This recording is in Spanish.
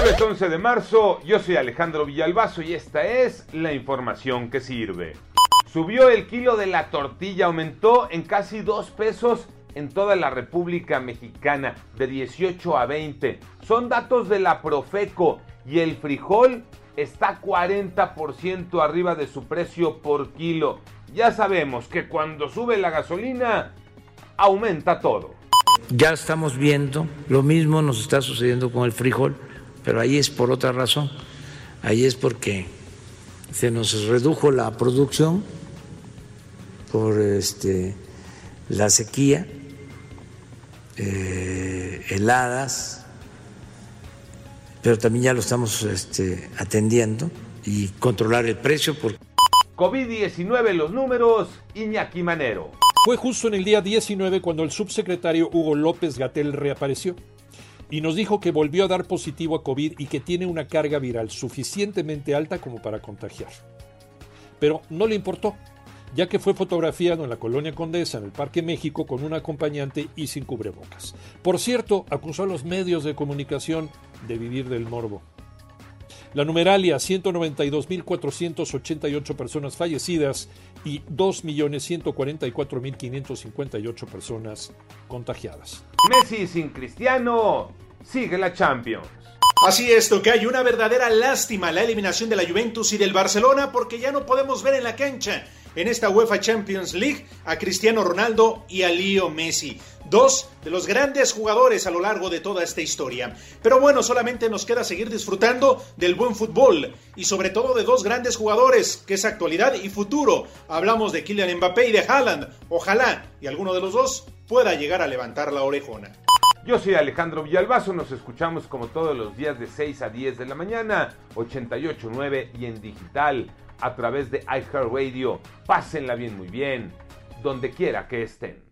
Jueves 11 de marzo, yo soy Alejandro Villalbazo y esta es la información que sirve. Subió el kilo de la tortilla, aumentó en casi dos pesos en toda la República Mexicana, de 18 a 20. Son datos de la Profeco y el frijol está 40% arriba de su precio por kilo. Ya sabemos que cuando sube la gasolina, aumenta todo. Ya estamos viendo, lo mismo nos está sucediendo con el frijol, pero ahí es por otra razón. Ahí es porque se nos redujo la producción por este, la sequía, eh, heladas, pero también ya lo estamos este, atendiendo y controlar el precio. Porque... COVID-19 los números, Iñaki Manero. Fue justo en el día 19 cuando el subsecretario Hugo López Gatel reapareció y nos dijo que volvió a dar positivo a COVID y que tiene una carga viral suficientemente alta como para contagiar. Pero no le importó, ya que fue fotografiado en la colonia Condesa, en el Parque México, con un acompañante y sin cubrebocas. Por cierto, acusó a los medios de comunicación de vivir del morbo. La numeralia, 192.488 personas fallecidas y 2.144.558 personas contagiadas. Messi sin Cristiano, sigue la Champions. Así es, que hay una verdadera lástima la eliminación de la Juventus y del Barcelona porque ya no podemos ver en la cancha en esta UEFA Champions League a Cristiano Ronaldo y a Leo Messi. Dos de los grandes jugadores a lo largo de toda esta historia. Pero bueno, solamente nos queda seguir disfrutando del buen fútbol y sobre todo de dos grandes jugadores, que es actualidad y futuro. Hablamos de Kylian Mbappé y de Haaland. Ojalá y alguno de los dos pueda llegar a levantar la orejona. Yo soy Alejandro Villalbazo, nos escuchamos como todos los días de 6 a 10 de la mañana, 88.9 y en digital a través de iHeartRadio. Pásenla bien, muy bien, donde quiera que estén.